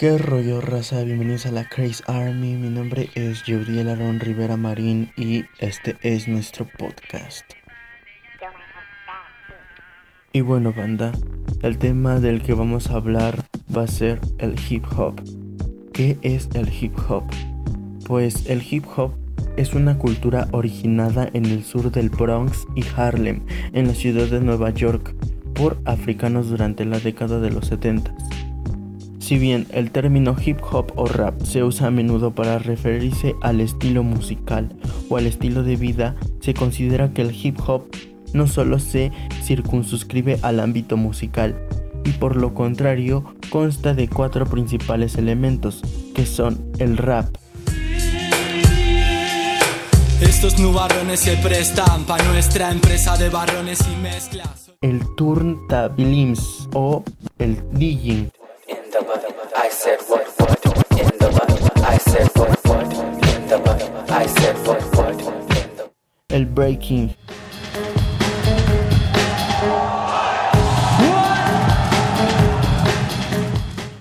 ¿Qué rollo raza? Bienvenidos a la Crazy Army. Mi nombre es Judiel Aaron Rivera Marín y este es nuestro podcast. Y bueno, banda, el tema del que vamos a hablar va a ser el hip hop. ¿Qué es el hip hop? Pues el hip hop es una cultura originada en el sur del Bronx y Harlem, en la ciudad de Nueva York, por africanos durante la década de los 70. Si bien el término hip hop o rap se usa a menudo para referirse al estilo musical o al estilo de vida, se considera que el hip hop no solo se circunscribe al ámbito musical, y por lo contrario consta de cuatro principales elementos, que son el rap, estos nubarrones se prestan para nuestra empresa de barrones y mezclas. El turntablims o el digging, el breaking,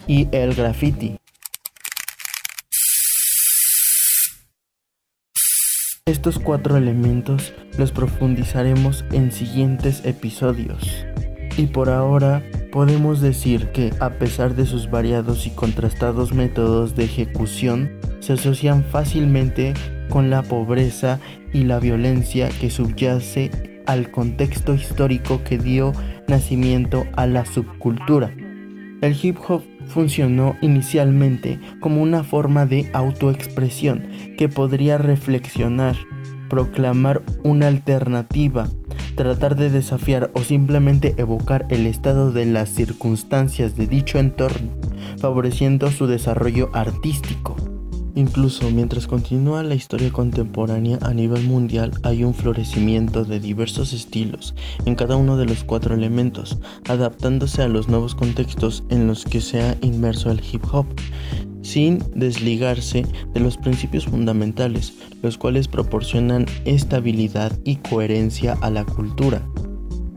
y el graffiti. Estos cuatro elementos los profundizaremos en siguientes episodios. Y por ahora podemos decir que a pesar de sus variados y contrastados métodos de ejecución, se asocian fácilmente con la pobreza y la violencia que subyace al contexto histórico que dio nacimiento a la subcultura. El hip hop funcionó inicialmente como una forma de autoexpresión que podría reflexionar, proclamar una alternativa, tratar de desafiar o simplemente evocar el estado de las circunstancias de dicho entorno, favoreciendo su desarrollo artístico. Incluso mientras continúa la historia contemporánea a nivel mundial hay un florecimiento de diversos estilos en cada uno de los cuatro elementos, adaptándose a los nuevos contextos en los que se ha inmerso el hip hop, sin desligarse de los principios fundamentales, los cuales proporcionan estabilidad y coherencia a la cultura.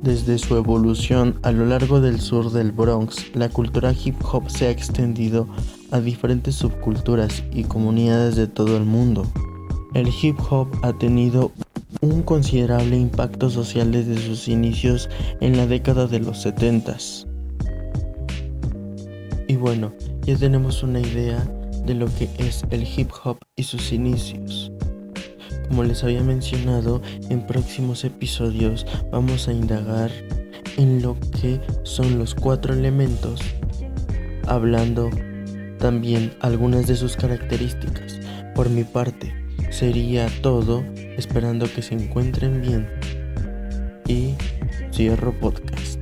Desde su evolución a lo largo del sur del Bronx, la cultura hip hop se ha extendido a diferentes subculturas y comunidades de todo el mundo. El hip hop ha tenido un considerable impacto social desde sus inicios en la década de los 70. Y bueno, ya tenemos una idea de lo que es el hip hop y sus inicios. Como les había mencionado, en próximos episodios vamos a indagar en lo que son los cuatro elementos, hablando también algunas de sus características. Por mi parte, sería todo, esperando que se encuentren bien. Y cierro podcast.